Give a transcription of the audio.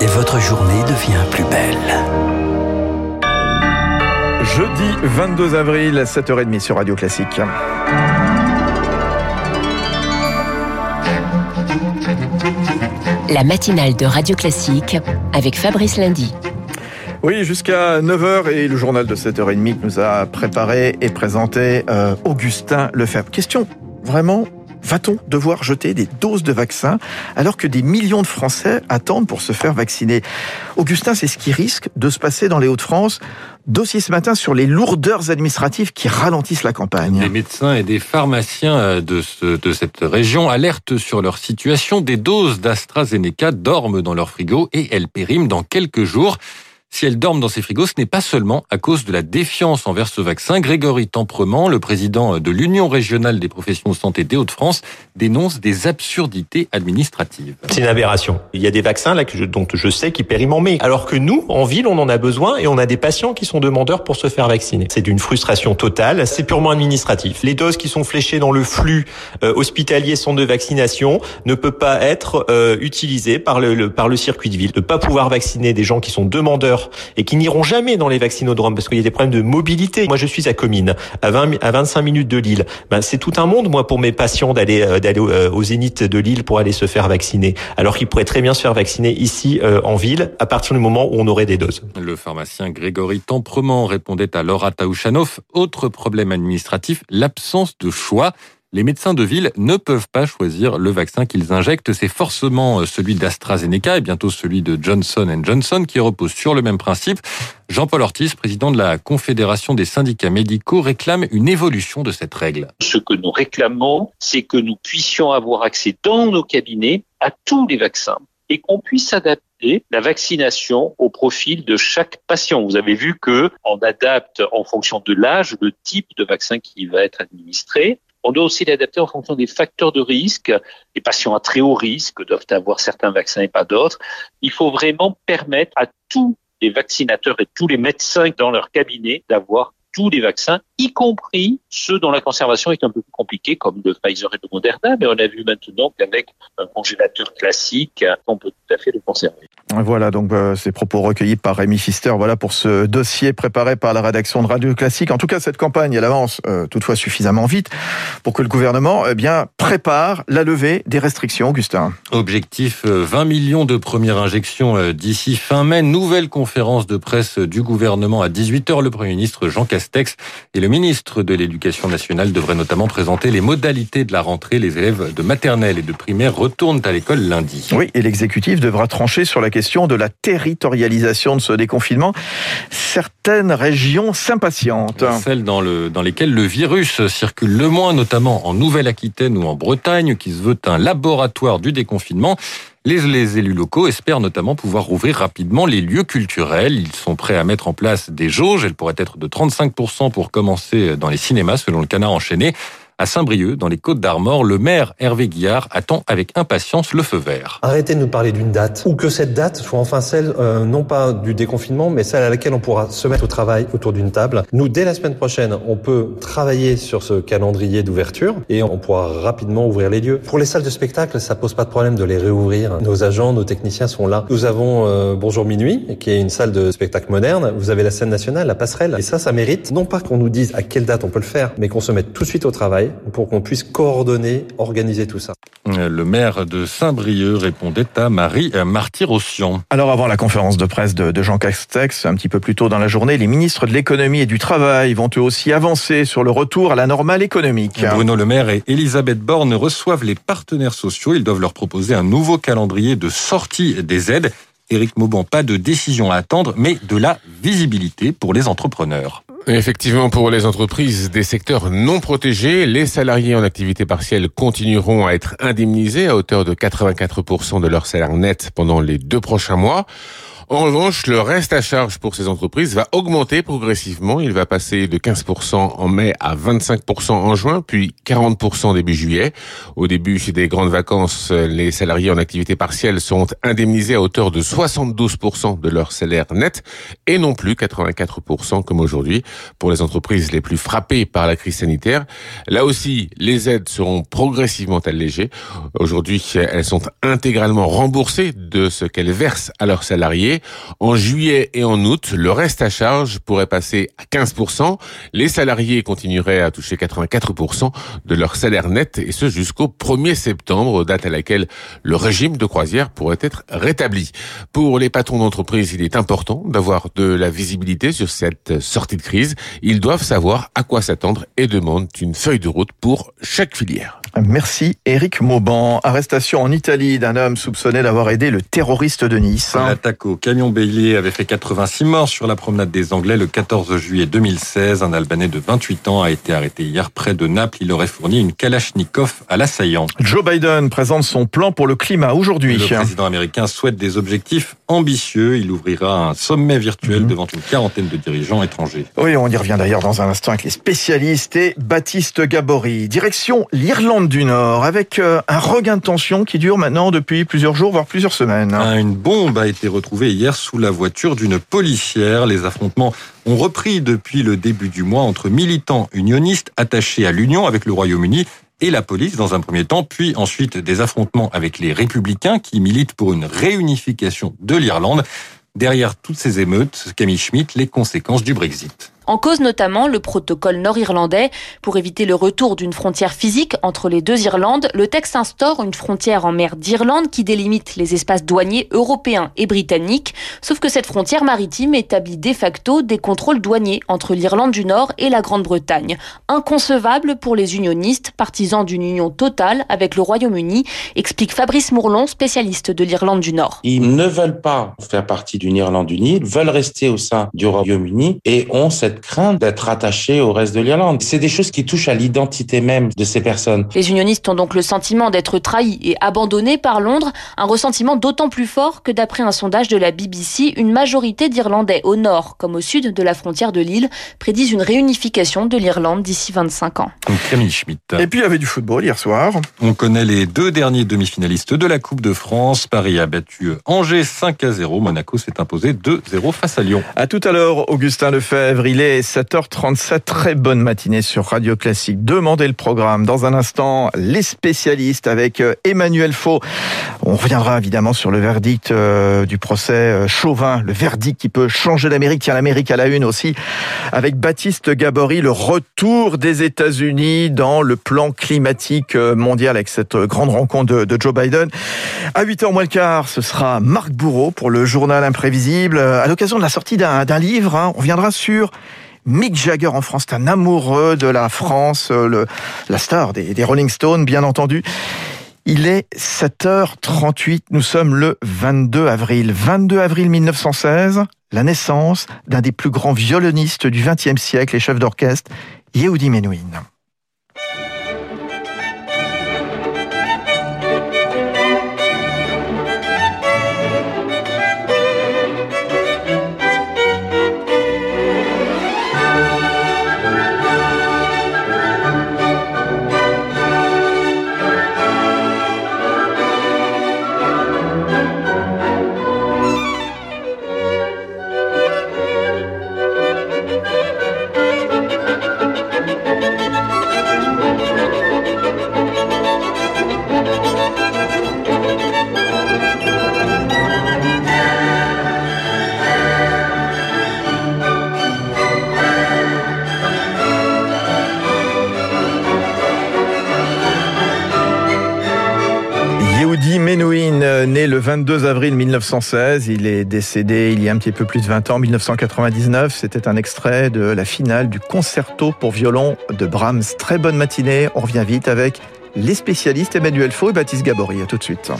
Et votre journée devient plus belle. Jeudi 22 avril, 7h30 sur Radio Classique. La matinale de Radio Classique avec Fabrice Lundy. Oui, jusqu'à 9h et le journal de 7h30 nous a préparé et présenté euh, Augustin Lefebvre. Question vraiment Va-t-on devoir jeter des doses de vaccins alors que des millions de Français attendent pour se faire vacciner? Augustin, c'est ce qui risque de se passer dans les Hauts-de-France. Dossier ce matin sur les lourdeurs administratives qui ralentissent la campagne. Des médecins et des pharmaciens euh, de, ce, de cette région alertent sur leur situation. Des doses d'AstraZeneca dorment dans leur frigo et elles périment dans quelques jours. Si elles dorment dans ces frigos, ce n'est pas seulement à cause de la défiance envers ce vaccin. Grégory Temprement, le président de l'Union régionale des professions de santé des Hauts-de-France, dénonce des absurdités administratives. C'est une aberration. Il y a des vaccins là dont je sais qui périment en mai, alors que nous, en ville, on en a besoin et on a des patients qui sont demandeurs pour se faire vacciner. C'est d'une frustration totale. C'est purement administratif. Les doses qui sont fléchées dans le flux euh, hospitalier centre de vaccination ne peut pas être euh, utilisées par le, le, par le circuit de ville. De pas pouvoir vacciner des gens qui sont demandeurs et qui n'iront jamais dans les vaccinodromes parce qu'il y a des problèmes de mobilité. Moi, je suis à Comines, à 20, à 25 minutes de Lille. Ben, c'est tout un monde, moi, pour mes patients d'aller euh, euh, au Zénith de Lille pour aller se faire vacciner, alors qu'ils pourraient très bien se faire vacciner ici euh, en ville à partir du moment où on aurait des doses. Le pharmacien Grégory Temprement répondait à Laura Taouchanoff. Autre problème administratif, l'absence de choix. Les médecins de ville ne peuvent pas choisir le vaccin qu'ils injectent. C'est forcément celui d'AstraZeneca et bientôt celui de Johnson Johnson qui repose sur le même principe. Jean-Paul Ortiz, président de la Confédération des syndicats médicaux, réclame une évolution de cette règle. Ce que nous réclamons, c'est que nous puissions avoir accès dans nos cabinets à tous les vaccins et qu'on puisse adapter la vaccination au profil de chaque patient. Vous avez vu que on adapte en fonction de l'âge le type de vaccin qui va être administré. On doit aussi l'adapter en fonction des facteurs de risque. Les patients à très haut risque doivent avoir certains vaccins et pas d'autres. Il faut vraiment permettre à tous les vaccinateurs et tous les médecins dans leur cabinet d'avoir tous les vaccins, y compris ceux dont la conservation est un peu plus compliquée, comme le Pfizer et le Moderna, mais on a vu maintenant qu'avec un congélateur classique, on peut tout à fait le conserver. Voilà donc euh, ces propos recueillis par Rémi Fister. Voilà pour ce dossier préparé par la rédaction de Radio Classique. En tout cas, cette campagne, elle avance euh, toutefois suffisamment vite pour que le gouvernement eh bien prépare la levée des restrictions. Augustin. Objectif 20 euh, millions de premières injections d'ici fin mai. Nouvelle conférence de presse du gouvernement à 18h. Le Premier ministre Jean Castex Castex et le ministre de l'Éducation nationale devraient notamment présenter les modalités de la rentrée. Les élèves de maternelle et de primaire retournent à l'école lundi. Oui, et l'exécutif devra trancher sur la question de la territorialisation de ce déconfinement. Certaines régions s'impatientent. Celles dans, le, dans lesquelles le virus circule le moins, notamment en Nouvelle-Aquitaine ou en Bretagne, qui se veut un laboratoire du déconfinement. Les, élus locaux espèrent notamment pouvoir rouvrir rapidement les lieux culturels. Ils sont prêts à mettre en place des jauges. Elles pourraient être de 35% pour commencer dans les cinémas, selon le canard enchaîné. À Saint-Brieuc, dans les Côtes d'Armor, le maire Hervé Guillard attend avec impatience le feu vert. Arrêtez de nous parler d'une date, ou que cette date soit enfin celle, euh, non pas du déconfinement, mais celle à laquelle on pourra se mettre au travail autour d'une table. Nous, dès la semaine prochaine, on peut travailler sur ce calendrier d'ouverture et on pourra rapidement ouvrir les lieux. Pour les salles de spectacle, ça pose pas de problème de les réouvrir. Nos agents, nos techniciens sont là. Nous avons euh, Bonjour Minuit, qui est une salle de spectacle moderne. Vous avez la scène nationale, la passerelle. Et ça, ça mérite non pas qu'on nous dise à quelle date on peut le faire, mais qu'on se mette tout de suite au travail pour qu'on puisse coordonner, organiser tout ça. Le maire de Saint-Brieuc répondait à Marie Marty-Rossian. Alors avant la conférence de presse de, Jean Castex, un petit peu plus tôt dans la journée, les ministres de l'économie et du travail vont eux aussi avancer sur le retour à la normale économique. Bruno Le Maire et Elisabeth Borne reçoivent les partenaires sociaux. Ils doivent leur proposer un nouveau calendrier de sortie des aides. Éric Mauban, pas de décision à attendre, mais de la visibilité pour les entrepreneurs. Effectivement, pour les entreprises des secteurs non protégés, les salariés en activité partielle continueront à être indemnisés à hauteur de 84% de leur salaire net pendant les deux prochains mois. En revanche, le reste à charge pour ces entreprises va augmenter progressivement. Il va passer de 15% en mai à 25% en juin, puis 40% début juillet. Au début des grandes vacances, les salariés en activité partielle sont indemnisés à hauteur de 72% de leur salaire net et non plus 84% comme aujourd'hui pour les entreprises les plus frappées par la crise sanitaire. Là aussi, les aides seront progressivement allégées. Aujourd'hui, elles sont intégralement remboursées de ce qu'elles versent à leurs salariés. En juillet et en août, le reste à charge pourrait passer à 15%. Les salariés continueraient à toucher 84% de leur salaire net et ce jusqu'au 1er septembre, date à laquelle le régime de croisière pourrait être rétabli. Pour les patrons d'entreprise, il est important d'avoir de la visibilité sur cette sortie de crise. Ils doivent savoir à quoi s'attendre et demandent une feuille de route pour chaque filière. Merci Eric Mauban. Arrestation en Italie d'un homme soupçonné d'avoir aidé le terroriste de Nice. L'attaque au camion bélier avait fait 86 morts sur la promenade des Anglais le 14 juillet 2016. Un Albanais de 28 ans a été arrêté hier près de Naples. Il aurait fourni une Kalachnikov à l'assaillant. Joe Biden présente son plan pour le climat aujourd'hui. Le président américain souhaite des objectifs ambitieux. Il ouvrira un sommet virtuel mhm. devant une quarantaine de dirigeants étrangers. Oui, on y revient d'ailleurs dans un instant avec les spécialistes et Baptiste Gabory. Direction l'Irlande du Nord avec euh, un regain de tension qui dure maintenant depuis plusieurs jours, voire plusieurs semaines. Ah, une bombe a été retrouvée hier sous la voiture d'une policière. Les affrontements ont repris depuis le début du mois entre militants unionistes attachés à l'Union avec le Royaume-Uni et la police dans un premier temps, puis ensuite des affrontements avec les républicains qui militent pour une réunification de l'Irlande. Derrière toutes ces émeutes, Camille Schmitt, les conséquences du Brexit. En cause notamment le protocole nord-irlandais. Pour éviter le retour d'une frontière physique entre les deux Irlandes, le texte instaure une frontière en mer d'Irlande qui délimite les espaces douaniers européens et britanniques. Sauf que cette frontière maritime établit de facto des contrôles douaniers entre l'Irlande du Nord et la Grande-Bretagne. Inconcevable pour les unionistes, partisans d'une union totale avec le Royaume-Uni, explique Fabrice Mourlon, spécialiste de l'Irlande du Nord. Ils ne veulent pas faire partie d'une Irlande unie, veulent rester au sein du Royaume-Uni et ont cette crainte d'être attaché au reste de l'Irlande. C'est des choses qui touchent à l'identité même de ces personnes. Les unionistes ont donc le sentiment d'être trahis et abandonnés par Londres, un ressentiment d'autant plus fort que d'après un sondage de la BBC, une majorité d'Irlandais au nord comme au sud de la frontière de l'île prédisent une réunification de l'Irlande d'ici 25 ans. Camille Schmitt. Et puis il y avait du football hier soir. On connaît les deux derniers demi-finalistes de la Coupe de France. Paris a battu Angers 5 à 0. Monaco s'est imposé 2-0 face à Lyon. À tout à l'heure, Augustin Lefebvre. Il est 7h37. Très bonne matinée sur Radio Classique. Demandez le programme. Dans un instant, les spécialistes avec euh, Emmanuel Faux. On reviendra évidemment sur le verdict euh, du procès euh, Chauvin, le verdict qui peut changer l'Amérique. Tiens, l'Amérique à la une aussi. Avec Baptiste Gabory, le retour des États-Unis dans le plan climatique mondial avec cette grande rencontre de, Joe Biden. À 8h moins le quart, ce sera Marc Bourreau pour le journal imprévisible. À l'occasion de la sortie d'un livre, hein, on reviendra sur Mick Jagger en France, c'est un amoureux de la France, euh, le, la star des, Rolling Stones, bien entendu. Il est 7h38, nous sommes le 22 avril. 22 avril 1916, la naissance d'un des plus grands violonistes du XXe siècle et chef d'orchestre, Yehudi Menuhin. 22 avril 1916. Il est décédé il y a un petit peu plus de 20 ans, 1999. C'était un extrait de la finale du concerto pour violon de Brahms. Très bonne matinée. On revient vite avec les spécialistes Emmanuel Faux et Baptiste Gabory. À tout de suite.